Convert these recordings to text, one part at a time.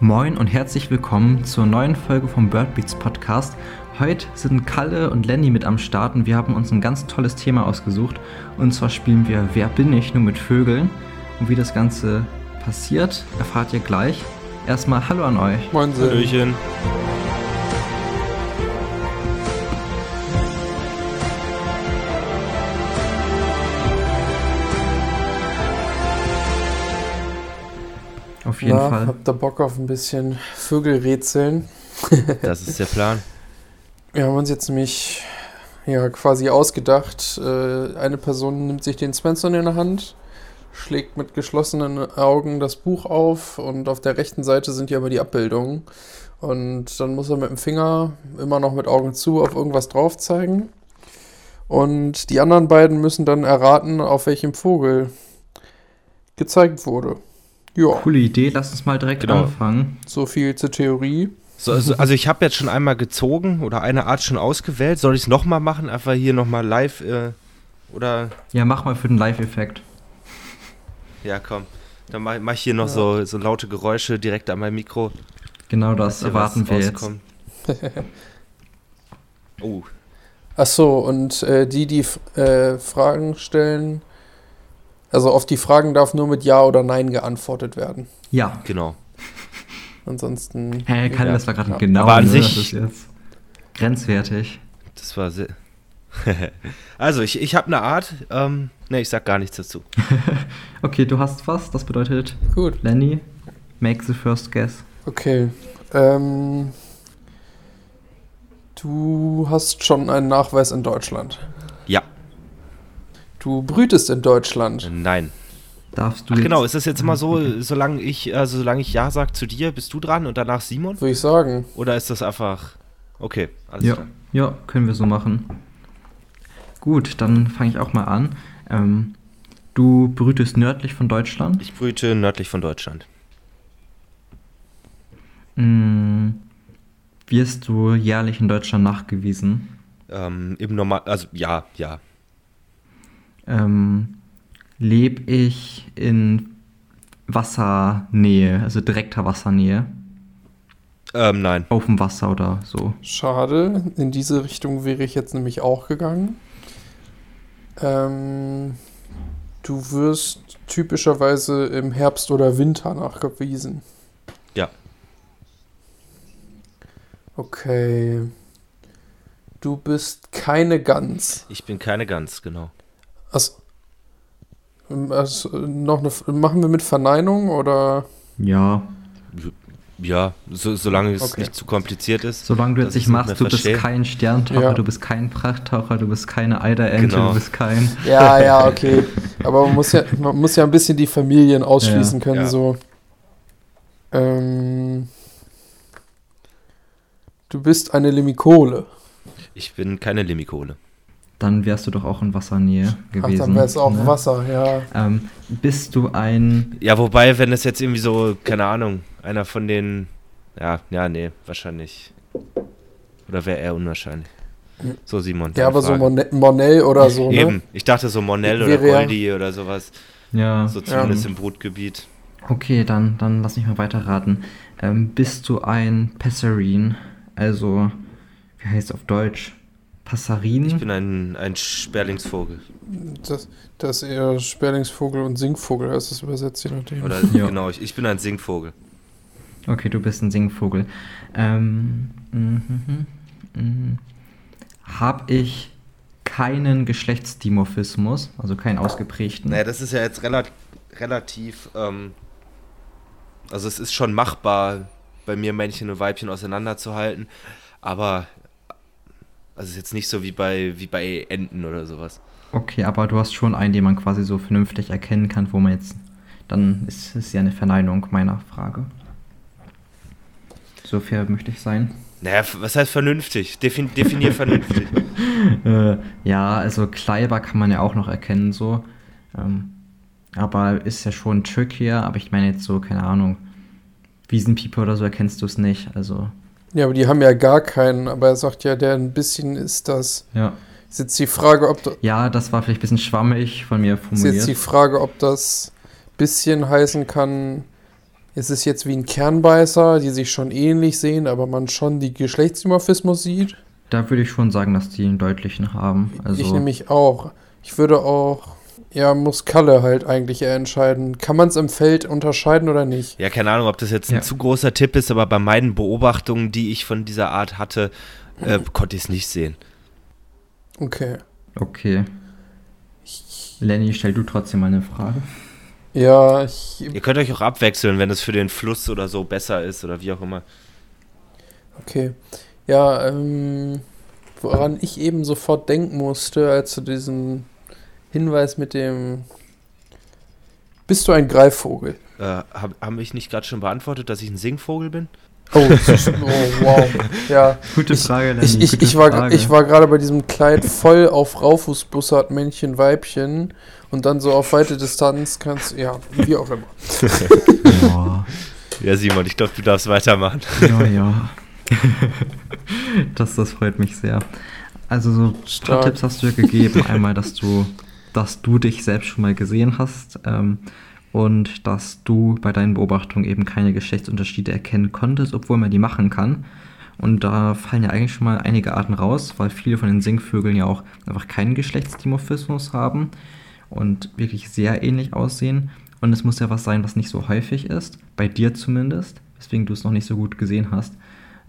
Moin und herzlich willkommen zur neuen Folge vom Birdbeats Podcast. Heute sind Kalle und Lenny mit am Start und wir haben uns ein ganz tolles Thema ausgesucht. Und zwar spielen wir Wer bin ich nur mit Vögeln. Und wie das Ganze passiert, erfahrt ihr gleich. Erstmal Hallo an euch. Moin, Hallöchen. Auf jeden Na, Fall. Habt ihr Bock auf ein bisschen Vögelrätseln? Das ist der Plan. Wir haben uns jetzt nämlich ja, quasi ausgedacht, äh, eine Person nimmt sich den Svensson in der Hand, schlägt mit geschlossenen Augen das Buch auf und auf der rechten Seite sind ja aber die Abbildungen. Und dann muss er mit dem Finger immer noch mit Augen zu auf irgendwas drauf zeigen. Und die anderen beiden müssen dann erraten, auf welchem Vogel gezeigt wurde. Ja, Coole Idee, lass uns mal direkt Genau. anfangen. so viel zur Theorie. So, also, also ich habe jetzt schon einmal gezogen oder eine Art schon ausgewählt. Soll ich es nochmal machen? Einfach hier nochmal live äh, oder Ja, mach mal für den Live-Effekt. ja komm. Dann mache mach ich hier noch Ja. so, so laute Geräusche direkt an meinem Mikro. Genau das erwarten wir jetzt. Oh, Ach so, und äh, die, die äh, Fragen stellen, also auf die Fragen darf nur mit Ja oder Nein geantwortet werden. Ja. genau. Ansonsten. Hä, Kalle, Ja. das war gerade Ja. genau. Aber an ne? sich- Das jetzt grenzwertig. Das war sehr. also ich, ich habe eine Art. Ähm, ne, ich sag gar nichts dazu. Okay, du hast was. Das bedeutet, Gut, Lenny, make the first guess. okay. Ähm, du hast schon einen Nachweis in Deutschland. Du brütest in Deutschland. nein. Darfst du Ach jetzt, genau, ist das jetzt immer so, solange ich, also solange ich Ja sag zu dir, bist du dran und danach Simon? Würde ich sagen. Oder ist das einfach. Okay, alles Ja, klar. ja, können wir so machen. Gut, dann fange ich auch mal an. Ähm, du brütest nördlich von Deutschland. Ich brüte nördlich von Deutschland. Mm, wirst du jährlich in Deutschland nachgewiesen? Ähm, Im Normal, also ja, ja. Ähm, lebe ich in Wassernähe, also direkter Wassernähe, Ähm, nein. auf dem Wasser oder so? Schade. In diese Richtung wäre ich jetzt nämlich auch gegangen. Ähm, du wirst typischerweise im Herbst oder Winter nachgewiesen. Ja. Okay. Du bist keine Gans. Ich bin keine Gans, genau. Also, also noch eine, machen wir mit Verneinung oder? Ja, Ja, so, solange es Okay. nicht zu kompliziert ist. solange du jetzt nicht machst, du bist verstehen. kein Sterntaucher, Ja. du bist kein Prachttaucher, du bist keine Eiderente, Genau. du bist kein... Ja, ja, okay. Aber man muss ja, man muss ja ein bisschen die Familien ausschließen Ja. können, Ja. so. Ähm, du bist eine Limikole. Ich bin keine Limikole. Dann wärst du doch auch in Wassernähe Ach, gewesen. dann wäre es auch ne? Wasser, ja. Ähm, bist du ein... Ja, wobei, wenn es jetzt irgendwie so, keine Ahnung, einer von den. Ja, ja, nee, wahrscheinlich. Oder wäre eher unwahrscheinlich. So, Simon. Ja, aber so Frage. Mon Monell oder so, ne? Eben. Ich dachte so Monell oder ja- Goldi oder sowas. Ja, So zumindest ähm, im Brutgebiet. Okay, dann, dann lass mich mal weiterraten. Ähm, bist du ein Passarin? Also, wie heißt es auf Deutsch? Passarin? Ich bin ein, ein Sperlingsvogel. Das, das ist eher Sperlingsvogel und Singvogel heißt es übersetzt, je nachdem. Oder Ja. genau, ich, ich bin ein Singvogel. Okay, du bist ein Singvogel. Ähm, mhm, mhm. Hab ich keinen Geschlechtsdimorphismus, also keinen ausgeprägten? Naja, das ist ja jetzt rela relativ. Ähm, also, es ist schon machbar, bei mir Männchen und Weibchen auseinanderzuhalten. Aber. Also, es ist jetzt nicht so wie bei, wie bei Enten oder sowas. Okay, aber du hast schon einen, den man quasi so vernünftig erkennen kann, wo man jetzt. Dann ist es ja eine Verneinung meiner Frage. So fair möchte ich sein. Naja, was heißt vernünftig? Defin definier vernünftig. Äh, ja, also Kleiber kann man ja auch noch erkennen, so. Ähm, aber ist ja schon trickier, aber ich meine jetzt so, keine Ahnung, Wiesenpieper oder so erkennst du es nicht, also, Ja, aber die haben ja gar keinen, aber er sagt ja, der ein bisschen ist das. ja. Ist jetzt die Frage, ob, Ja, das war vielleicht ein bisschen schwammig von mir ist jetzt die formuliert. Frage, ob das bisschen heißen kann, Ist es jetzt wie ein Kernbeißer, die sich schon ähnlich sehen, aber man schon die Geschlechtsdimorphismus sieht? Da würde ich schon sagen, dass die einen deutlichen haben. Also, Ich nämlich auch. Ich würde auch, ja, muss Kalle halt eigentlich eher entscheiden. Kann man es im Feld unterscheiden oder nicht? Ja, keine Ahnung, ob das jetzt ein Ja. zu großer Tipp ist, aber bei meinen Beobachtungen, die ich von dieser Art hatte, äh, konnte ich es nicht sehen. Okay. okay. Lenny, stell du trotzdem mal eine Frage. Ja, ich, Ihr könnt euch auch abwechseln, wenn es für den Fluss oder so besser ist oder wie auch immer. okay. Ja, ähm, woran ich eben sofort denken musste, als du diesen Hinweis mit dem Bist du ein Greifvogel? Äh, hab, haben ich nicht gerade schon beantwortet, dass ich ein Singvogel bin? Oh, oh wow. Ja, Gute Ich- Frage, Lenny. ich, ich, gute ich war, Frage. ich war gerade bei diesem Kleid voll auf Raufußbussard, Männchen, Weibchen und dann so auf weite Distanz kannst ja, wie auch immer. Boah. Ja, Simon, ich glaube, du darfst weitermachen. Ja, ja. das, das freut mich sehr. Also so. Tipps hast du ja gegeben. Einmal, dass du, dass du dich selbst schon mal gesehen hast ähm, und dass du bei deinen Beobachtungen eben keine Geschlechtsunterschiede erkennen konntest, obwohl man die machen kann. Und da fallen ja eigentlich schon mal einige Arten raus, weil viele von den Singvögeln ja auch einfach keinen Geschlechtsdimorphismus haben und wirklich sehr ähnlich aussehen. Und es muss ja was sein, was nicht so häufig ist, bei dir zumindest, weswegen du es noch nicht so gut gesehen hast.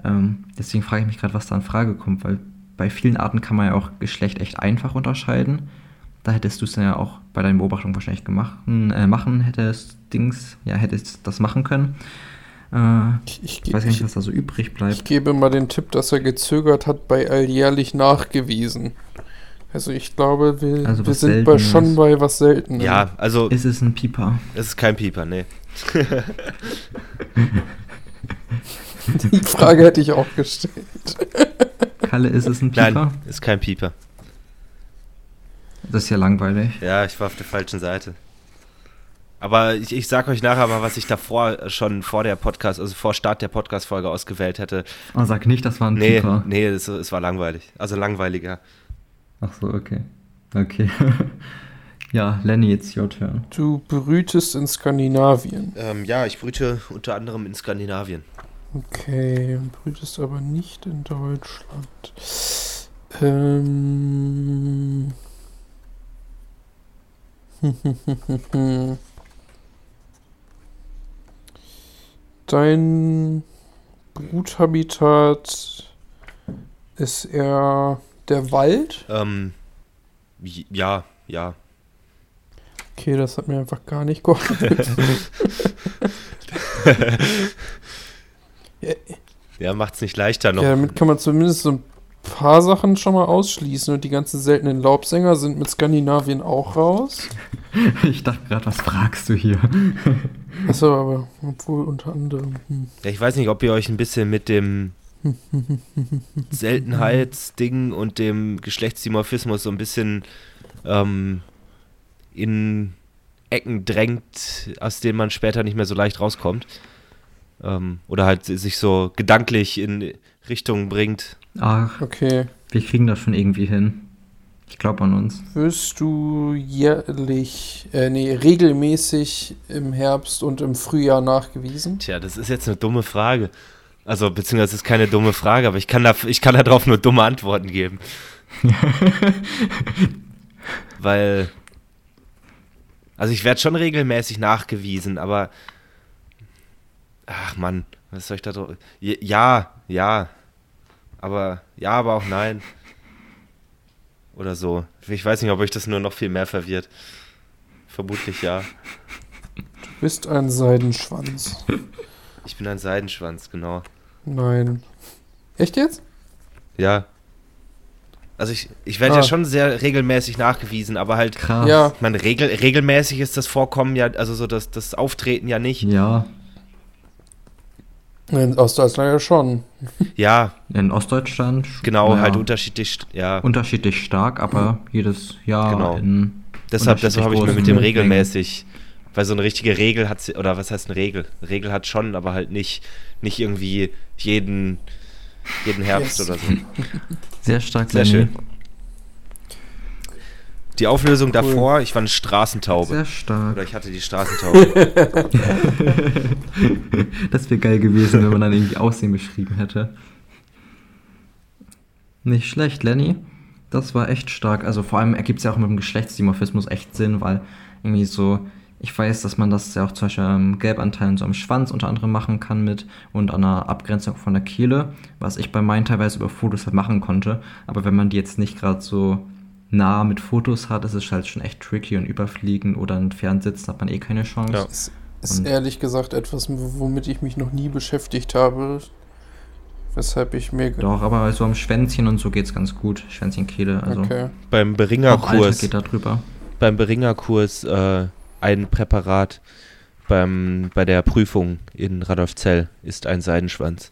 Ähm, deswegen frage ich mich gerade, was da in Frage kommt, weil bei vielen Arten kann man ja auch Geschlecht echt einfach unterscheiden. Da hättest du es ja auch bei deinen Beobachtungen wahrscheinlich gemacht, äh, machen, hättest Dings, ja, hättest das machen können. Äh, Ich, ich, ich weiß gar nicht, ich, was da so übrig ich bleibt. gebe mal den Tipp, dass er gezögert hat, bei alljährlich nachgewiesen. Also ich glaube, wir, Also wir sind bei, Seltenes. schon bei was Seltenem. Ja, also Ist es ein Pieper? es ist kein Pieper, nee. Die Frage hätte ich auch gestellt. Kalle, ist es ein Pieper? Nein, ist kein Pieper. Das ist ja langweilig. Ja, ich war auf der falschen Seite. Aber ich, ich sag euch nachher mal, was ich davor schon vor der Podcast, also vor Start der Podcast-Folge ausgewählt hätte. Oh, sag nicht, das war ein Nee, Pieper. nee, es, es war langweilig. Also langweiliger. Ach so, okay. Okay. ja, Lenny, it's your turn. Du brütest in Skandinavien. Ähm, ja, ich brüte unter anderem in Skandinavien. Okay, brütest aber nicht in Deutschland. Ähm. Dein Bruthabitat ist eher der Wald? Ähm, ja, ja. Okay, das hat mir einfach gar nicht geholfen. Ja, macht's nicht leichter noch. Ja, damit kann man zumindest so ein paar Sachen schon mal ausschließen. Und die ganzen seltenen Laubsänger sind mit Skandinavien auch raus. Ich dachte gerade, was fragst du hier? Achso, aber obwohl unter anderem. Hm. Ja, ich weiß nicht, ob ihr euch ein bisschen mit dem Seltenheitsding und dem Geschlechtsdimorphismus so ein bisschen ähm, in Ecken drängt, aus denen man später nicht mehr so leicht rauskommt. Ähm, oder halt sich so gedanklich in Richtungen bringt. Ach, Okay. wir kriegen das schon irgendwie hin. Ich glaube an uns. Wirst du jährlich, äh, nee, regelmäßig im Herbst und im Frühjahr nachgewiesen? Tja, das ist jetzt eine dumme Frage. Also, beziehungsweise es ist keine dumme Frage, aber ich kann, da, ich kann darauf nur dumme Antworten geben. Weil, also ich werde schon regelmäßig nachgewiesen, aber, ach Mann, was soll ich da drauf? Ja, ja, aber, ja, aber auch nein. Oder so. Ich weiß nicht, ob euch das nur noch viel mehr verwirrt. Vermutlich ja. Du bist ein Seidenschwanz. Ich bin ein Seidenschwanz, genau. Nein. Echt jetzt? Ja. Also ich, ich werde Ah. ja schon sehr regelmäßig nachgewiesen, aber halt, Krass. Ja. ich meine, regel, regelmäßig ist das Vorkommen ja, also so das, das Auftreten ja nicht. Ja, In Ostdeutschland ja schon. Ja, in Ostdeutschland. genau, naja, halt unterschiedlich, ja. unterschiedlich stark, aber jedes Jahr Genau. in deshalb deshalb habe ich mir mit dem regelmäßig, weil so eine richtige Regel hat, sie- oder was heißt eine Regel? Eine Regel hat schon, aber halt nicht, nicht irgendwie jeden, jeden Herbst Yes. oder so. Sehr stark. Sehr Lenny. schön. Die Auflösung davor, ich war eine Straßentaube. Sehr stark. Oder ich hatte die Straßentaube. das wäre geil gewesen, wenn man dann irgendwie Aussehen beschrieben hätte. Nicht schlecht, Lenny. Das war echt stark. Also vor allem ergibt es ja auch mit dem Geschlechtsdimorphismus echt Sinn, weil irgendwie so, ich weiß, dass man das ja auch zum Beispiel am Gelbanteilen so am Schwanz unter anderem machen kann mit und an der Abgrenzung von der Kehle, was ich bei meinen teilweise über Fotos halt machen konnte. Aber wenn man die jetzt nicht gerade so nah mit Fotos hat, ist es halt schon echt tricky und überfliegen oder entfernt sitzen hat man eh keine Chance. Ja. Ist, ist ehrlich gesagt etwas, womit ich mich noch nie beschäftigt habe. Weshalb ich mir. Doch, aber so am Schwänzchen und so geht's ganz gut. Schwänzchen, Kehle, also Okay. beim Beringerkurs, geht da drüber. beim Beringerkurs äh, ein Präparat beim, bei der Prüfung in Radolfzell ist ein Seidenschwanz.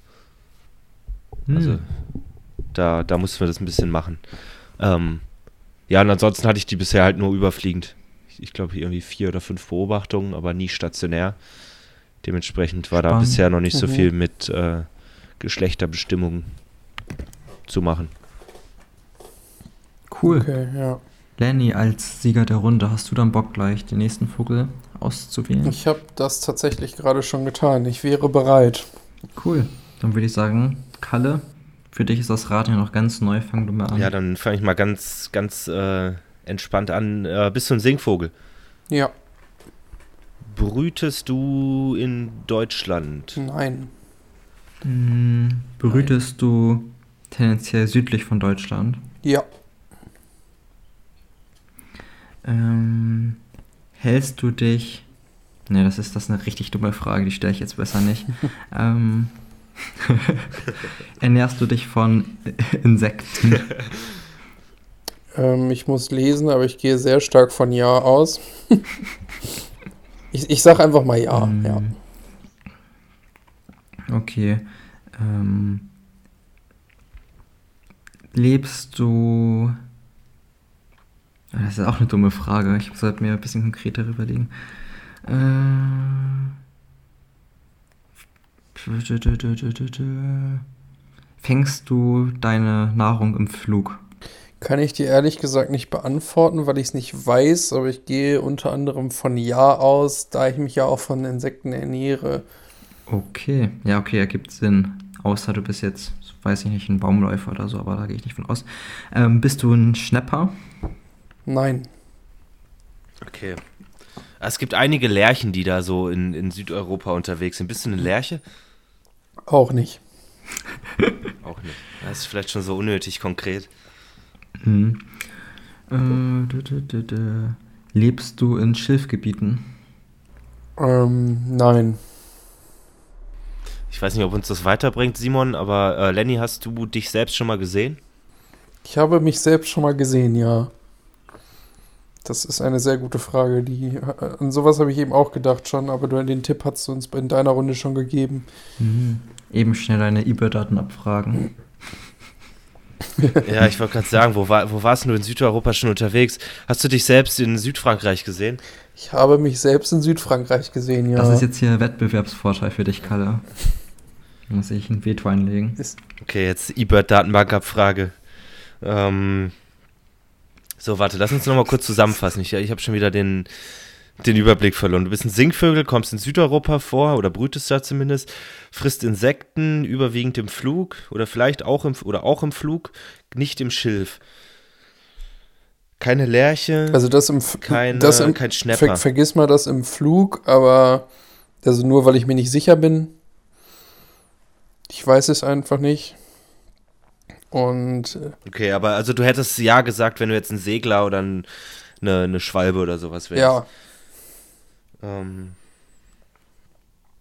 Also Hm. da, da mussten wir das ein bisschen machen. Ähm, ja, und ansonsten hatte ich die bisher halt nur überfliegend. Ich, ich glaube irgendwie vier oder fünf Beobachtungen, aber nie stationär. Dementsprechend war da Spannend. bisher noch nicht so Mhm. viel mit äh, Geschlechterbestimmungen zu machen. Cool. Okay, ja. Lenny, als Sieger der Runde, hast du dann Bock gleich den nächsten Vogel auszuwählen? Ich habe das tatsächlich gerade schon getan. Ich wäre bereit. Cool. Dann würde ich sagen, Kalle, für dich ist das Rad ja noch ganz neu. Fang du mal an. Ja, dann fange ich mal ganz, ganz äh, entspannt an. Äh, bist du ein Singvogel? Ja. Brütest du in Deutschland? Nein. Hm, Brütest du tendenziell südlich von Deutschland? Ja. Ähm, hältst du dich. Ne, das ist das ist eine richtig dumme Frage, die stelle ich jetzt besser nicht. ähm, ernährst du dich von Insekten? Ähm, ich muss lesen, aber ich gehe sehr stark von Ja aus. ich ich sage einfach mal Ja. Ähm, ja. Okay. Ähm, lebst du. Das ist auch eine dumme Frage. Ich sollte mir ein bisschen konkreter überlegen. Äh, fängst du deine Nahrung im Flug? Kann ich dir ehrlich gesagt nicht beantworten, weil ich es nicht weiß, aber ich gehe unter anderem von Ja aus, da ich mich ja auch von Insekten ernähre. Okay. Ja, okay, ergibt Sinn. Außer du bist jetzt, weiß ich nicht, ein Baumläufer oder so, aber da gehe ich nicht von aus. Ähm, bist du ein Schnepper? Nein. Okay. Es gibt einige Lerchen, die da so in, in Südeuropa unterwegs sind. Bist du eine Lerche? Auch nicht. Auch nicht. Das ist vielleicht schon so unnötig konkret. Hm. Äh, dü- dü- dü. Lebst du in Schilfgebieten? Ähm, nein. Ich weiß nicht, ob uns das weiterbringt, Simon, aber äh, Lenny, hast du dich selbst schon mal gesehen? Ich habe mich selbst schon mal gesehen, ja. Das ist eine sehr gute Frage. Die, äh, an sowas habe ich eben auch gedacht schon, aber du, den Tipp hast du uns in deiner Runde schon gegeben. Mhm. Eben schnell deine eBay-Daten abfragen. ja, ich wollte gerade sagen, wo, war, wo warst du in Südeuropa schon unterwegs? Hast du dich selbst in Südfrankreich gesehen? Ich habe mich selbst in Südfrankreich gesehen, ja. Das ist jetzt hier Wettbewerbsvorteil für dich, Kalle. Da muss ich ein Veto einlegen. Okay, jetzt eBird-Datenbankabfrage. Ähm, so, warte, lass uns nochmal kurz zusammenfassen. Ich, ich habe schon wieder den, den Überblick verloren. Du bist ein Singvögel, kommst in Südeuropa vor oder brütest da zumindest, frisst Insekten, überwiegend im Flug oder vielleicht auch im, oder auch im Flug, nicht im Schilf. Keine Lerche, Also das im, keine, das im kein Schnepper. ver, vergiss mal das im Flug, aber also nur weil ich mir nicht sicher bin. Ich weiß es einfach nicht. Und äh, Okay, aber also du hättest ja gesagt, wenn du jetzt ein Segler oder ein, eine, eine Schwalbe oder sowas wärst. ja, Ähm,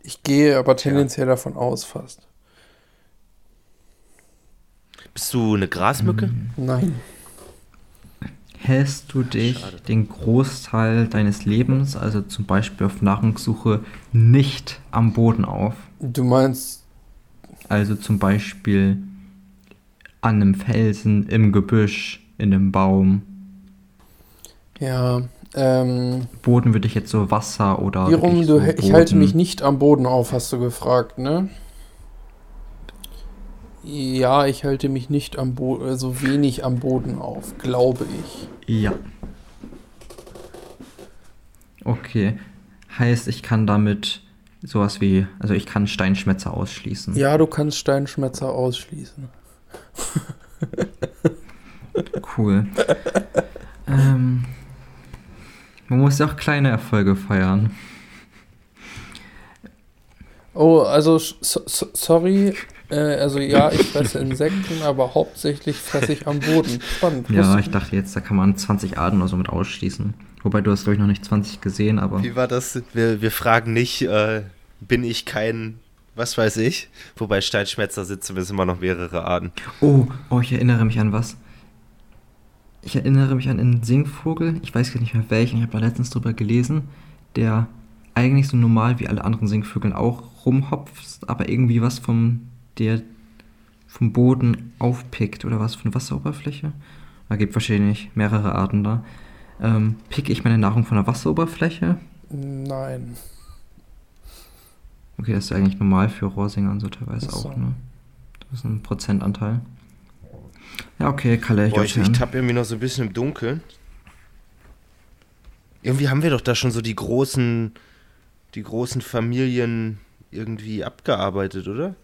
ich gehe aber tendenziell davon aus fast. bist du eine Grasmücke? Nein. Hältst du dich Schade. den Großteil deines Lebens, also zum Beispiel auf Nahrungssuche, nicht am Boden auf? Du meinst, Also zum Beispiel an einem Felsen, im Gebüsch, in einem Baum. ja, ähm, Boden würde ich jetzt so Wasser oder. Du, so ich halte mich nicht am Boden auf, hast du gefragt, ne? Ja, ich halte mich nicht am Boden, so wenig am Boden auf, glaube ich. Ja. Okay. Heißt, ich kann damit sowas wie, also ich kann Steinschmetzer ausschließen. Ja, du kannst Steinschmetzer ausschließen. Cool. ähm, man muss ja auch kleine Erfolge feiern. Oh, also so, so, sorry, äh, also ja, ich fresse Insekten, aber hauptsächlich fresse ich am Boden. Spannend. Ja, ich dachte jetzt, da kann man 20 Arten oder so mit ausschließen. Wobei du hast, glaube ich, noch nicht 20 gesehen, aber. Wie war das? Wir, wir fragen nicht, äh, bin ich kein, was weiß ich? Wobei Steinschmetzer sind immer noch mehrere Arten. Oh, oh, ich erinnere mich an was. Ich erinnere mich an einen Singvogel, ich weiß gar nicht mehr welchen, ich habe da letztens drüber gelesen, der eigentlich so normal wie alle anderen Singvögel auch rumhopft, aber irgendwie was vom, der vom Boden aufpickt oder was von Wasseroberfläche. Da gibt wahrscheinlich mehrere Arten da. Ähm, picke ich meine Nahrung von der Wasseroberfläche? Nein. Okay, das ist ja eigentlich normal für Rohrsinger und so teilweise so. auch, ne? Das ist ein Prozentanteil. Ja, okay, Kalle, Boah, ich, your ich turn. tappe irgendwie noch so ein bisschen im Dunkeln. Irgendwie haben wir doch da schon so die großen, die großen Familien irgendwie abgearbeitet, oder?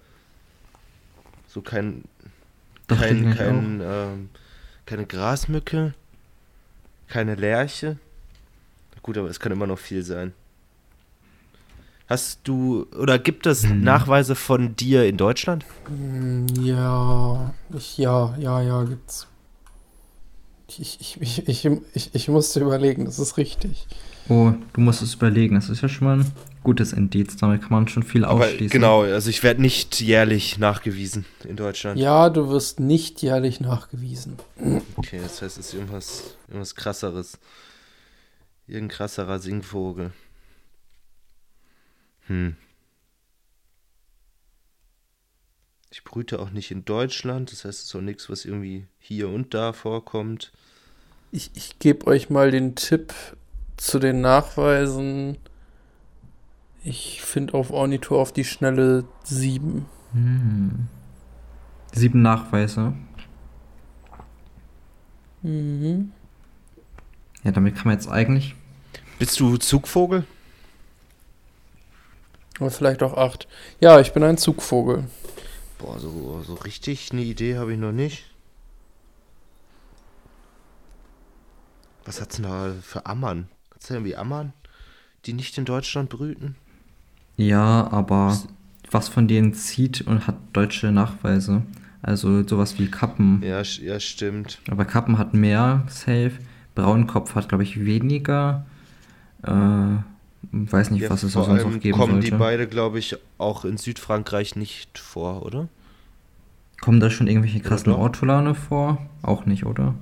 So kein, ich kein, kein, ähm, keine Grasmücke, keine Lerche. Gut, aber es kann immer noch viel sein. Hast du, oder gibt es Hm. Nachweise von dir in Deutschland? Hm, Ja, ich, ja, ja, ja, gibt's. Ich, ich, ich, ich, ich, ich musste überlegen, das ist richtig. Oh, du musst es überlegen. Das ist ja schon mal ein gutes Indiz. Damit kann man schon viel Aber ausschließen. genau, also ich werde nicht jährlich nachgewiesen in Deutschland. Ja, du wirst nicht jährlich nachgewiesen. Okay, das heißt, es ist irgendwas, irgendwas krasseres. Irgendein krasserer Singvogel. Hm. Ich brüte auch nicht in Deutschland, das heißt, es ist auch nichts, was irgendwie hier und da vorkommt. Ich, ich gebe euch mal den Tipp zu den Nachweisen. Ich finde auf Ornithor auf die Schnelle sieben. Hm. Sieben Nachweise. Mhm. Ja, damit kann man jetzt eigentlich. Bist du Zugvogel? Aber vielleicht auch acht. Ja, ich bin ein Zugvogel. Boah, so, so richtig eine Idee habe ich noch nicht. Was hat's denn da für Ammern? Hat's da irgendwie Ammern, die nicht in Deutschland brüten? Ja, aber was von denen zieht und hat deutsche Nachweise. Also sowas wie Kappen. Ja, ja stimmt. Aber Kappen hat mehr, safe. Braunkopf hat, glaube ich, weniger. Äh, weiß nicht, Ja, was es sonst noch geben kommen sollte. die beide, glaube ich, auch in Südfrankreich nicht vor, oder? Kommen da schon irgendwelche krassen? Ortolane vor? Auch nicht, oder?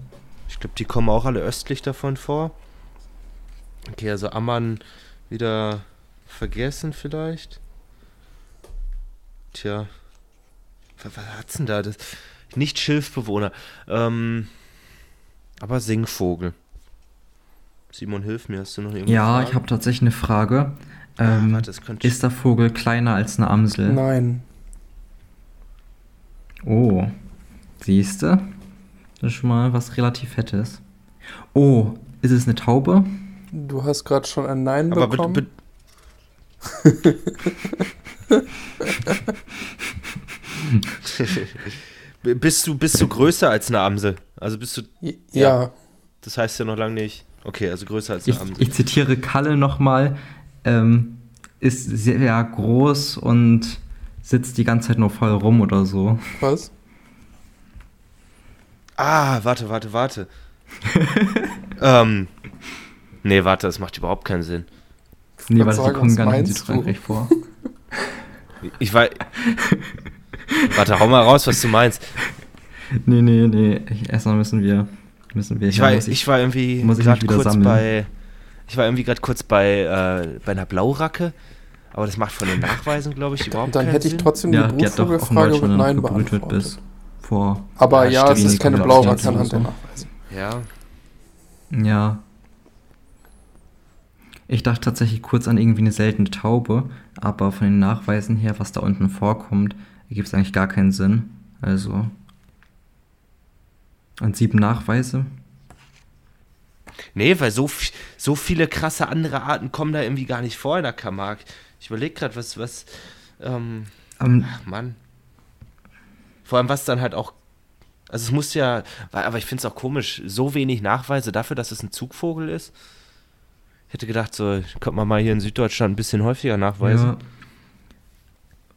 Ich glaube, die kommen auch alle östlich davon vor. Okay, also Ammann wieder vergessen vielleicht. Tja. Was, was hat's denn da? Das, nicht Schilfbewohner. Ähm, aber Singvogel. Simon, hilf mir. Hast du noch irgendwas? Ja, ich habe tatsächlich eine Frage. Ähm, warte, das könnte- ist der Vogel kleiner als eine Amsel? Nein. Oh, siehste? Das ist schon mal was relativ Fettes. Oh, ist es eine Taube? Du hast gerade schon ein Nein Aber bitte, bekommen. bitte. bist, du, bist du größer als eine Amsel? Also bist du. J- ja. Das heißt ja noch lange nicht. Okay, also größer als Ich, eine Amsel. ich zitiere Kalle nochmal. Ähm, ist sehr groß und sitzt die ganze Zeit nur voll rum oder so. Was? Ah, warte, warte, warte. ähm. Nee, warte, das macht überhaupt keinen Sinn. Nee, weil sie kommen was gar nicht in? Südfrankreich vor. Ich war. warte, hau mal raus, was du meinst. Nee, nee, nee. Ich, erstmal müssen wir. Müssen wir Ich war, muss ich, war irgendwie muss ich gerade kurz sammeln. bei. Ich war irgendwie gerade kurz bei, äh, bei einer Blauracke. Aber das macht von den Nachweisen, glaube ich, überhaupt Dann keinen hätte ich trotzdem ja, die in Brutvogelfrage mit Nein beantwortet. bis vor. Aber Ja, ja, es ist keine Blauracke anhand der. Nachweise. Ja. Ja. Ich dachte tatsächlich kurz an irgendwie eine seltene Taube, aber von den Nachweisen her, was da unten vorkommt, ergibt es eigentlich gar keinen Sinn. Also. Und sieben Nachweise? Nee, weil so, so viele krasse andere Arten kommen da irgendwie gar nicht vor in der Camargue. Ich überlege gerade, was, was, ähm, um, ach Mann. Vor allem, was dann halt auch, also es muss ja, aber ich finde es auch komisch, so wenig Nachweise dafür, dass es ein Zugvogel ist. Ich hätte gedacht, so, könnte man mal hier in Süddeutschland ein bisschen häufiger nachweisen. Ja.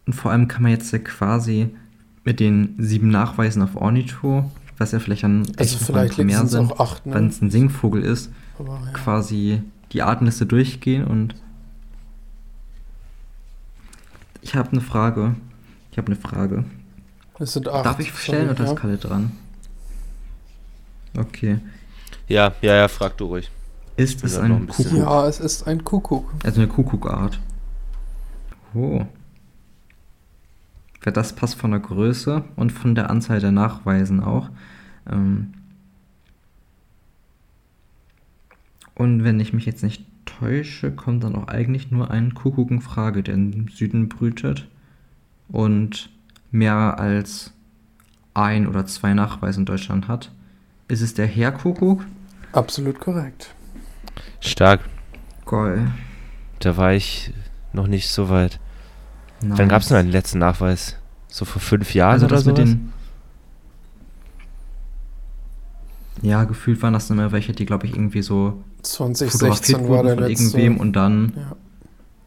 Und vor allem kann man jetzt quasi mit den sieben Nachweisen auf Ornitho, was ja vielleicht dann also vielleicht mehr sind, ne? wenn es ein Singvogel ist, Aber, ja. quasi die Artenliste durchgehen und ich habe eine Frage. Ich habe eine Frage. Es sind acht. Darf ich stellen oder ist Kalle dran? Okay. Ja, ja, ja, frag du ruhig. Ist es ein, ein Kuckuck? Ja, es ist ein Kuckuck. Also eine Kuckuckart. Oh. Ja, das passt von der Größe und von der Anzahl der Nachweisen auch. Ähm und wenn ich mich jetzt nicht täusche, kommt dann auch eigentlich nur ein Kuckuck in Frage, der im Süden brütet und mehr als ein oder zwei Nachweise in Deutschland hat. Ist es der Herrkuckuck? Absolut korrekt. Stark. Geil. Da war ich noch nicht so weit. Nice. Dann gab es noch einen letzten Nachweis. So vor fünf Jahren also oder so. Ja, gefühlt waren das immer welche, die, glaube ich, irgendwie so 2016 war der von letzte. irgendwem und dann. Ja.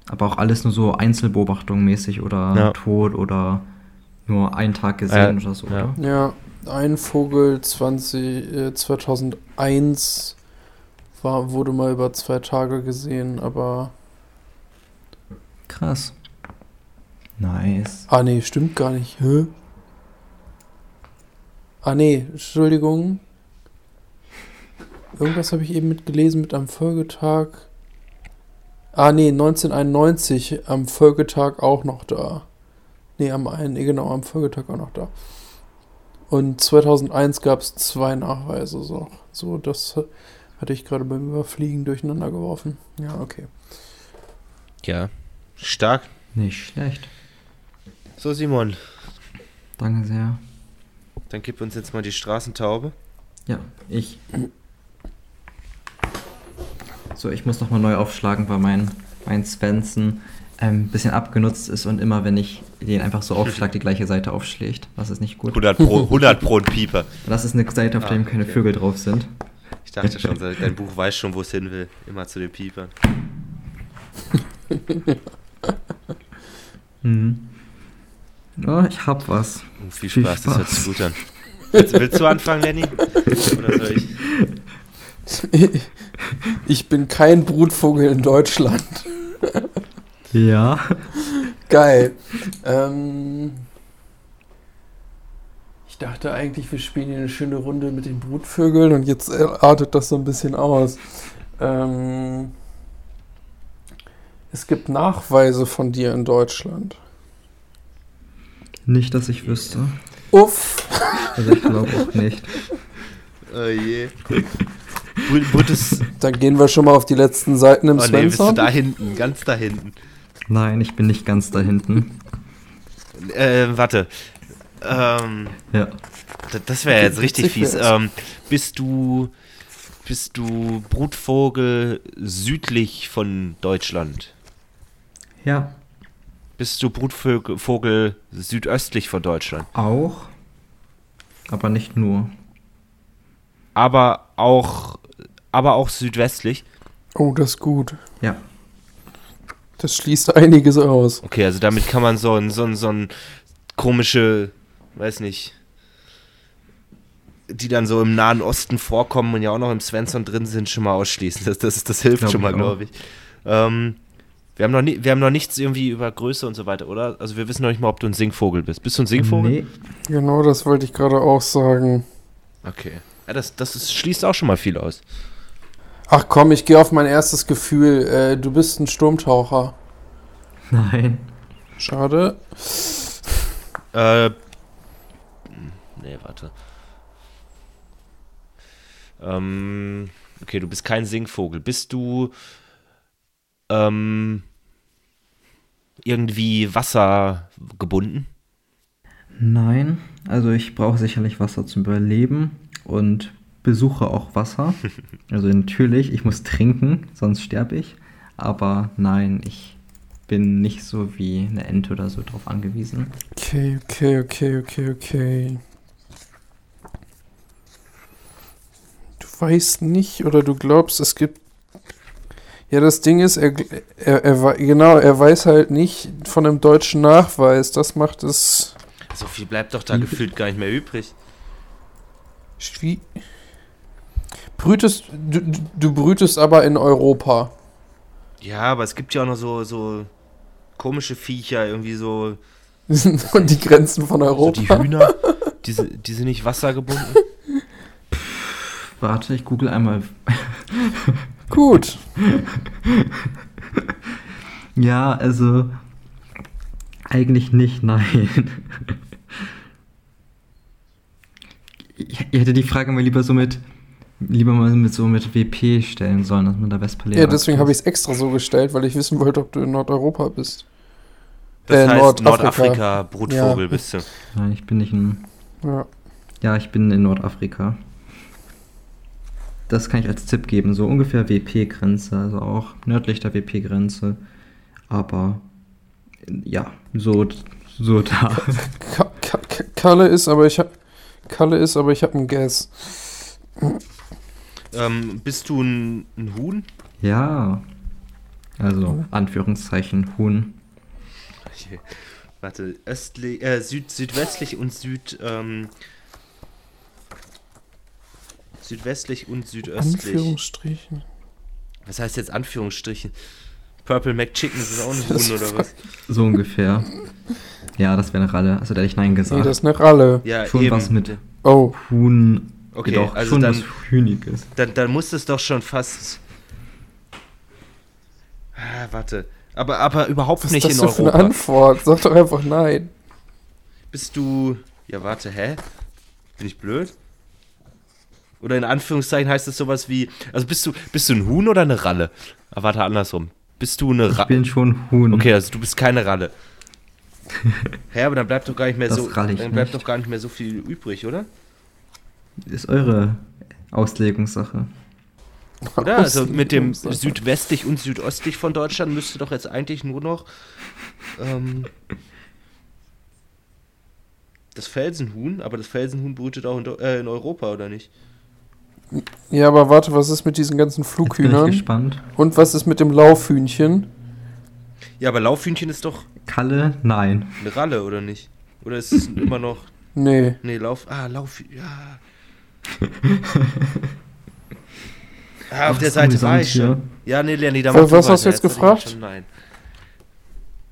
Aber auch alles nur so Einzelbeobachtung mäßig oder ja. tot oder nur einen Tag gesehen äh, oder so, ja. oder? Ja, ein Vogel 20, äh, 2001 war, wurde mal über zwei Tage gesehen, aber. Krass. Nice. Ah, nee, stimmt gar nicht. Hä? Ah, nee, Entschuldigung. Irgendwas habe ich eben mitgelesen mit am Folgetag. Ah, nee, 1991 am Folgetag auch noch da. Nee, am einen, genau, am Folgetag auch noch da. Und 2001 gab es zwei Nachweise. So, so das hatte ich gerade beim Überfliegen durcheinander geworfen. Ja, okay. Ja, stark. Nicht schlecht. So, Simon. Danke sehr. Dann gib uns jetzt mal die Straßentaube. Ja, ich. So, ich muss nochmal neu aufschlagen, weil mein, mein Svensson ein ähm, bisschen abgenutzt ist und immer, wenn ich den einfach so aufschlag, die gleiche Seite aufschlägt. Das ist nicht gut. 100 Pro, 100 Pro und Pieper. Das ist eine Seite, auf ah, der keine okay. Vögel drauf sind. Ich dachte schon, dein Buch weiß schon, wo es hin will. Immer zu den Piepern. mhm. Oh, ich hab was. Oh, viel, viel Spaß, Spaß, das hört sich gut an. Willst, willst du anfangen, Lenny? Oder soll ich? Ich bin kein Brutvogel in Deutschland. Ja. Geil. Ähm, ich dachte eigentlich, wir spielen hier eine schöne Runde mit den Brutvögeln und jetzt artet das so ein bisschen aus. Ähm, es gibt Nachweise von dir in Deutschland. Nicht, dass ich wüsste. Uff. Also ich glaube auch nicht. Oh je. Dann gehen wir schon mal auf die letzten Seiten im oh, Svensson. Nee, bist du da hinten, ganz da hinten. Nein, ich bin nicht ganz da hinten. Äh, warte. Ähm, ja. Das wäre jetzt richtig fies. Ähm, bist du bist du Brutvogel südlich von Deutschland? Ja. Bist du Brutvogel südöstlich von Deutschland? Auch. Aber nicht nur. Aber auch aber auch südwestlich. Oh, das ist gut. Ja. Das schließt einiges aus. Okay, also damit kann man so ein, so ein, so ein komische, weiß nicht, die dann so im Nahen Osten vorkommen und ja auch noch im Svensson drin sind, schon mal ausschließen. Das, das, das hilft glaub schon mal, glaube ich. Ähm, wir, haben noch nie, wir haben noch nichts irgendwie über Größe und so weiter, oder? Also wir wissen noch nicht mal, ob du ein Singvogel bist. Bist du ein Singvogel? Nee. Genau, das wollte ich gerade auch sagen. Okay. Ja, das, das ist, schließt auch schon mal viel aus. Ach komm, ich gehe auf mein erstes Gefühl. Äh, du bist ein Sturmtaucher. Nein. Schade. Äh. Nee, warte. Ähm, okay, du bist kein Singvogel. Bist du ähm, irgendwie wassergebunden? Nein, also ich brauche sicherlich Wasser zum Überleben und besuche auch Wasser. Also natürlich, ich muss trinken, sonst sterbe ich. Aber nein, ich bin nicht so wie eine Ente oder so drauf angewiesen. Okay, okay, okay, okay, okay. Du weißt nicht oder du glaubst, es gibt. Ja, das Ding ist, er, er, er, wei- genau, er weiß halt nicht von einem deutschen Nachweis. Das macht es So viel bleibt doch da Wie- gefühlt gar nicht mehr übrig. schwierig. Brütest, du, du- brütest aber in Europa. Ja, aber es gibt ja auch noch so, so komische Viecher, irgendwie so, Und die Grenzen von Europa. die Hühner, die, die sind nicht wassergebunden. Warte, ich google einmal. Gut. Ja, also eigentlich nicht, nein. Ich, hätte die Frage mal lieber so mit lieber mal mit so mit WP stellen sollen, dass man da Westpalea. Ja, deswegen habe ich es extra so gestellt, weil ich wissen wollte, ob du in Nordeuropa bist. Das Äh, heißt Nordafrika. Nordafrika, Brutvogel Ja. bist du. Nein, ich bin nicht in. Ja. Ja, ich bin in Nordafrika. Das kann ich als Tipp geben, so ungefähr WP-Grenze, also auch nördlich der WP-Grenze. Aber ja, so, so da. Ka Ka Ka Kalle ist, aber ich hab. Kalle ist, aber ich habe einen Guess. Ähm, bist du ein, ein Huhn? Ja. Also, Anführungszeichen, Huhn. Okay. Warte, östlich, äh, süd, südwestlich und süd, ähm, südwestlich und südöstlich. Anführungsstrichen. Was heißt jetzt Anführungsstrichen? Purple McChicken ist auch Das Huhn oder was? So ungefähr. Ja, das wäre eine Ralle. Also, da hätte ich Nein Nee, gesagt. das ist eine Ralle. Ja, Schon eben. was mit Oh, Huhn. Okay, doch, also schon dann, was Hühniges. dann, dann muss es doch schon fast. Ah, warte. Aber, aber überhaupt was ist nicht das in denn für eine Europa. Antwort? Sag doch einfach nein. Bist du. Ja, warte, hä? Bin ich blöd? Oder in Anführungszeichen heißt es sowas wie. Also bist du, bist du ein Huhn oder eine Ralle? Ah, warte, andersrum. Bist du eine Ich Ralle? bin schon Huhn. Okay, also du bist keine Ralle. Hä, aber dann bleibt doch gar nicht mehr Das so. ich Dann bleibt nicht. doch gar nicht mehr so viel übrig, oder? Ist eure Auslegungssache. Oder? Also mit dem südwestlich und südöstlich von Deutschland müsste doch jetzt eigentlich nur noch ähm, das Felsenhuhn, aber das Felsenhuhn brütet auch in, äh, in Europa, oder nicht? Ja, aber warte, was ist mit diesen ganzen Jetzt bin ich Flughühnern? gespannt. Und was ist mit dem Laufhühnchen? Ja, aber Laufhühnchen ist doch Kalle, nein. eine Ralle, oder nicht? Oder ist es immer noch. Nee. Nee, Lauf. Ah, Lauf. Ja. Ah, auf Ach, der Seite war ich schon. Ja, nee, Lenny, da Was- was hast du jetzt ich gefragt? Schon nein.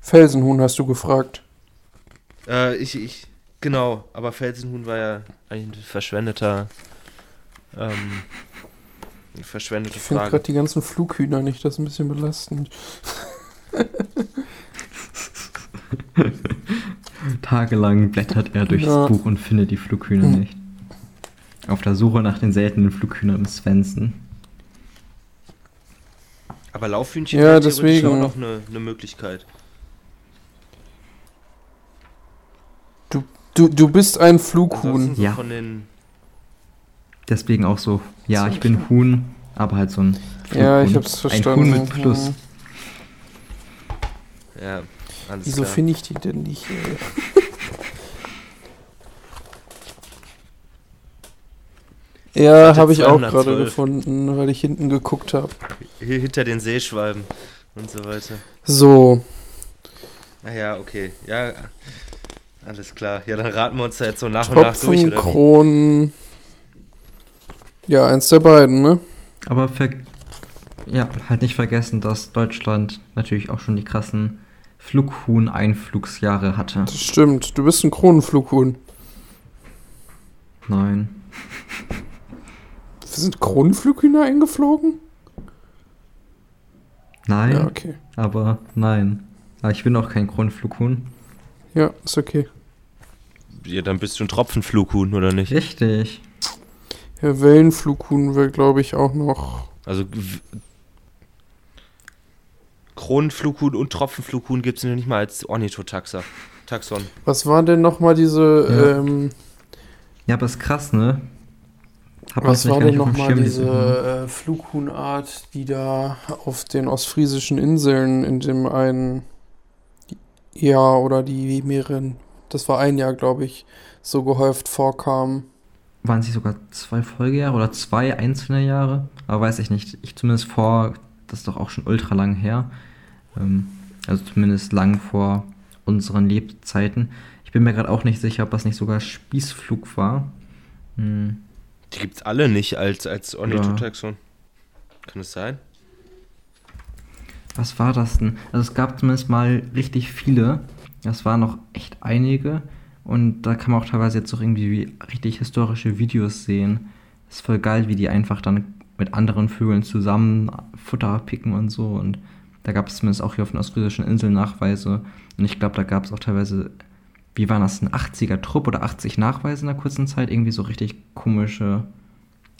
Felsenhuhn hast du gefragt. Äh, ich, ich, genau, aber Felsenhuhn war ja ein verschwendeter, ähm, eine verschwendete Ich finde Frage. gerade die ganzen Flughühner nicht, das ist ein bisschen belastend. Tagelang blättert er durchs Ja. Buch und findet die Flughühner Hm. nicht. Auf der Suche nach den seltenen Flughühnern des Svensson. Aber Laufhühnchen Ja, wäre deswegen. auch noch eine, eine Möglichkeit. Du, du bist ein Flughuhn. so Ja. von den, Deswegen auch so, ja, ich bin Huhn, aber halt so ein Ja, ich hab's Ein verstanden. Huhn mit Plus. ja, alles Wieso finde ich die denn nicht? Ja, habe ich auch gerade 212. gefunden, weil ich hinten geguckt habe. Hier hinter den Seeschwalben und so weiter. So, Ah ja, okay, ja, alles klar. Ja, dann raten wir uns da jetzt so nach und nach durch, oder? Kronen. Ja, eins der beiden, ne? Aber ver ja, halt nicht vergessen, dass Deutschland natürlich auch schon die krassen Flughuhn-Einflugsjahre hatte. Das stimmt. Du bist ein Kronenflughuhn. Nein. Sind Kronenflughühner eingeflogen? Nein, Ja, okay. aber nein. Aber ich bin auch kein Kronflughuhn. Ja, ist okay. Ja, dann bist du ein Tropfenflughuhn, oder nicht? Richtig. Ja, Wellenflughuhn wäre, glaube ich, auch noch. Also Kronenflughuhn und Tropfenflughuhn gibt es noch nicht mal als Ornithotaxa. Taxon. Was waren denn nochmal diese. Ja. Ähm, Ja, aber ist krass, ne? Hab Was war denn nochmal diese äh, Flughuhnart, die da auf den ostfriesischen Inseln in dem einen Jahr oder die mehreren, das war ein Jahr, glaube ich, so gehäuft vorkam? Waren sie sogar zwei Folgejahre oder zwei einzelne Jahre? Aber weiß ich nicht. Ich zumindest vor, das ist doch auch schon ultra lang her. Ähm, also zumindest lang vor unseren Lebzeiten. Ich bin mir gerade auch nicht sicher, ob das nicht sogar Spießflug war. Hm. Die gibt es alle nicht als, als Ornithotaxon. Ja. Kann es sein? Was war das denn? Also es gab zumindest mal richtig viele. Das waren noch echt einige. Und da kann man auch teilweise jetzt auch irgendwie richtig historische Videos sehen. Ist voll geil, wie die einfach dann mit anderen Vögeln zusammen Futter picken und so. Und da gab es zumindest auch hier auf den ostfriesischen Inseln Nachweise. Und ich glaube, da gab es auch teilweise, wie war das, ein 80er Trupp oder 80 Nachweise in einer kurzen Zeit? Irgendwie so richtig komische,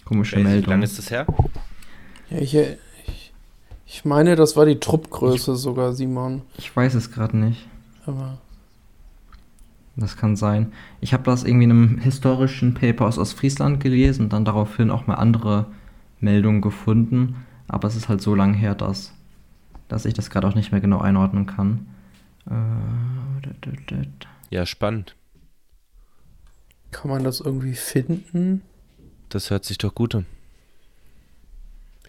komische Meldungen. Wie lange ist das her? Ja, ich, ich, ich meine, das war die Truppgröße ich, sogar, Simon. Ich weiß es gerade nicht. Aber. Das kann sein. Ich habe das irgendwie in einem historischen Paper aus Ostfriesland gelesen und dann daraufhin auch mal andere Meldungen gefunden. Aber es ist halt so lang her, dass, dass ich das gerade auch nicht mehr genau einordnen kann. Äh, ja, spannend. Kann man das irgendwie finden? Das hört sich doch gut an.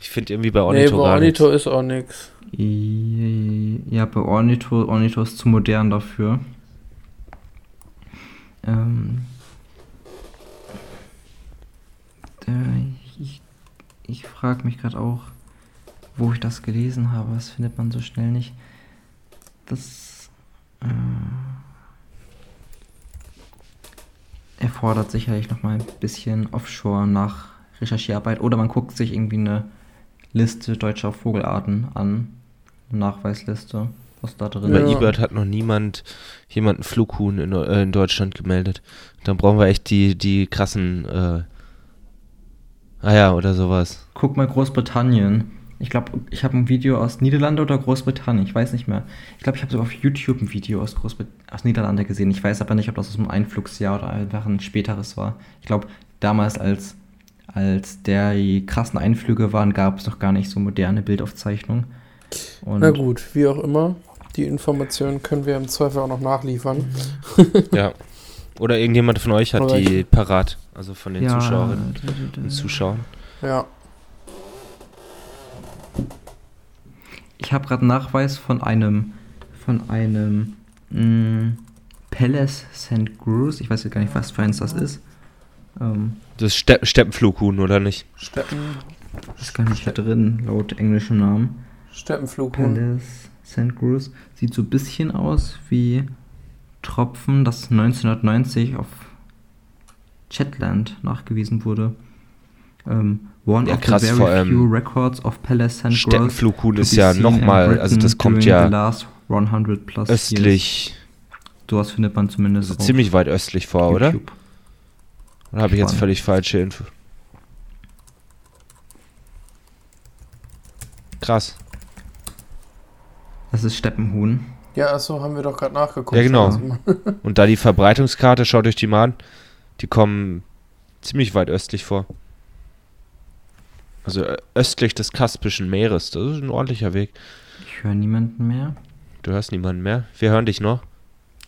Ich finde irgendwie bei Ornitho nee, bei Ornitho ist auch nichts. Ja, bei Ornitho, Ornitho ist zu modern dafür. Ähm, ich ich frage mich gerade auch, wo ich das gelesen habe. Das findet man so schnell nicht. Das äh, erfordert sicherlich noch mal ein bisschen Offshore nach Recherchierarbeit oder man guckt sich irgendwie eine Liste deutscher Vogelarten an, eine Nachweisliste was da drin Bei ja. eBird hat noch niemand jemanden Flughuhn in, äh, in, Deutschland gemeldet. Dann brauchen wir echt die, die krassen, äh, ah ja, oder sowas. Guck mal Großbritannien. Ich glaube, ich habe ein Video aus Niederlande oder Großbritannien, ich weiß nicht mehr. Ich glaube, ich habe sogar auf YouTube ein Video aus, Großbrit aus Niederlande gesehen. Ich weiß aber nicht, ob das aus einem Einflugsjahr oder einfach ein späteres war. Ich glaube, damals, als, als der die krassen Einflüge waren, gab es noch gar nicht so moderne Bildaufzeichnungen. Und Na gut, wie auch immer. Die Informationen können wir im Zweifel auch noch nachliefern. ja. Oder irgendjemand von euch hat Oder die parat. Also von den ja, Zuschauerinnen und Zuschauern. Ja. Ich habe gerade Nachweis von einem von einem mh, mm, Palace St. Cruz. Ich weiß ja gar nicht, was für eins das ist. Ähm, das ist Ste Steppenflughuhn, oder nicht? Steppen. Das ist gar nicht hier drin, laut englischem Namen. Steppenflughund. Palace St. Cruz. Sieht so ein bisschen aus wie Tropfen, das 1990 auf Chatland nachgewiesen wurde. Um, one ja, of krass, the very few records of Palace St. Steppenflughund ist ja nochmal, also das kommt ja östlich. Years. Sowas findet man zumindest also ziemlich weit östlich vor, YouTube. oder? Oder habe ich jetzt völlig falsche Info? Krass. Das ist Steppenhuhn. Ja, achso, haben wir doch gerade nachgeguckt. Ja, genau. Und da die Verbreitungskarte, schaut euch die mal an, die kommen ziemlich weit östlich vor. Also östlich des Kaspischen Meeres. Das ist ein ordentlicher Weg. Ich höre niemanden mehr. Du hörst niemanden mehr? Wir hören dich noch.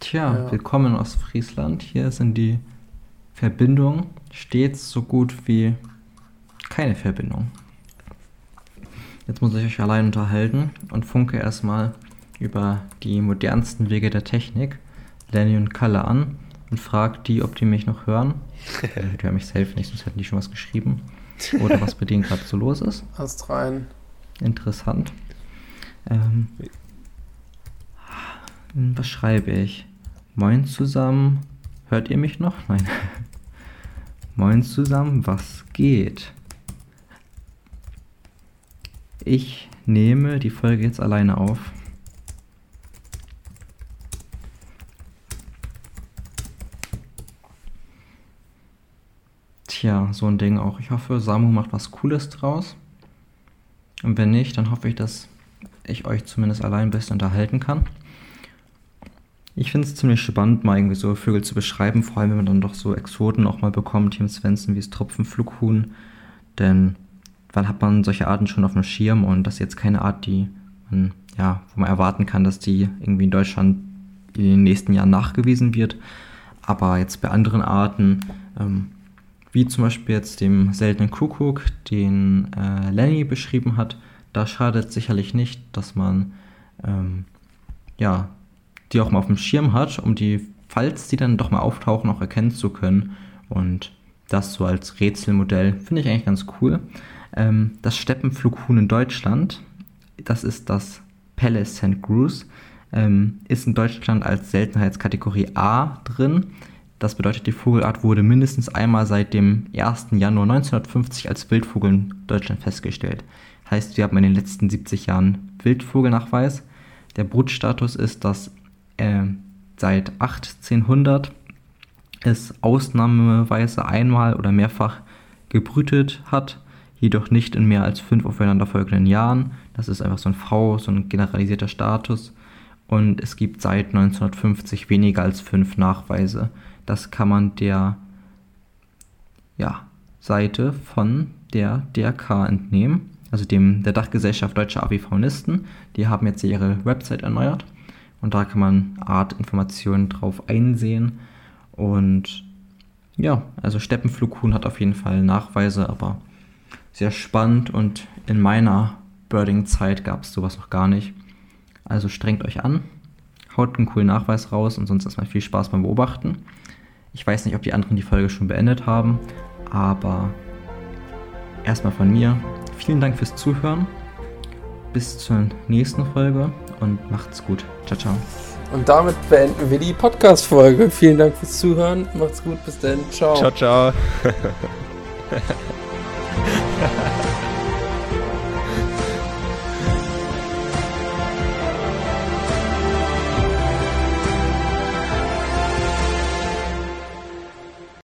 Tja, ja. willkommen aus Friesland. Hier sind die Verbindungen stets so gut wie keine Verbindung. Jetzt muss ich euch allein unterhalten und funke erstmal über die modernsten Wege der Technik Lenny und Kalle an und frage die, ob die mich noch hören. die hören mich safe nicht, sonst hätten die schon was geschrieben. Oder was bei denen gerade so los ist. Ast rein. Interessant. Ähm, was schreibe ich? Moin zusammen. Hört ihr mich noch? Nein. Moin zusammen, was geht? Ich nehme die Folge jetzt alleine auf. Tja, so ein Ding auch. Ich hoffe, Samu macht was Cooles draus. Und wenn nicht, dann hoffe ich, dass ich euch zumindest allein ein bisschen unterhalten kann. Ich finde es ziemlich spannend, mal irgendwie so Vögel zu beschreiben, vor allem wenn man dann doch so Exoten auch mal bekommt, hier im Svensson, wie das Tropfenflughuhn. Denn wann hat man solche Arten schon auf dem Schirm und das ist jetzt keine Art, die man, ja, wo man erwarten kann, dass die irgendwie in Deutschland in den nächsten Jahren nachgewiesen wird. Aber jetzt bei anderen Arten, ähm, wie zum Beispiel jetzt dem seltenen Kuckuck, den äh, Lenny beschrieben hat, da schadet sicherlich nicht, dass man ähm, ja, die auch mal auf dem Schirm hat, um die, falls die dann doch mal auftauchen, auch erkennen zu können. Und das so als Rätselmodell finde ich eigentlich ganz cool. Ähm, das Steppenflughuhn in Deutschland, das ist das Palace St. Bruce, ähm, ist in Deutschland als Seltenheitskategorie A drin. Das bedeutet, die Vogelart wurde mindestens einmal seit dem 1. Januar 1950 als Wildvogel in Deutschland festgestellt. Heißt, wir haben in den letzten 70 Jahren Wildvogelnachweis. Der Brutstatus ist, dass äh, seit 1800 es ausnahmeweise einmal oder mehrfach gebrütet hat, jedoch nicht in mehr als fünf aufeinanderfolgenden Jahren. Das ist einfach so ein V, so ein generalisierter Status. Und es gibt seit 1950 weniger als fünf Nachweise. Das kann man der ja, Seite von der DRK entnehmen, also dem der Dachgesellschaft Deutscher Avifaunisten. Die haben jetzt ihre Website erneuert und da kann man Artinformationen drauf einsehen. Und ja, also Steppenflughuhn hat auf jeden Fall Nachweise, aber sehr spannend und in meiner Birding-Zeit gab es sowas noch gar nicht. Also strengt euch an, haut einen coolen Nachweis raus und sonst erstmal viel Spaß beim Beobachten. Ich weiß nicht, ob die anderen die Folge schon beendet haben, aber erstmal von mir. Vielen Dank fürs Zuhören. Bis zur nächsten Folge und macht's gut. Ciao, ciao. Und damit beenden wir die Podcast-Folge. Vielen Dank fürs Zuhören. Macht's gut. Bis dann. Ciao. Ciao, ciao. 哈哈哈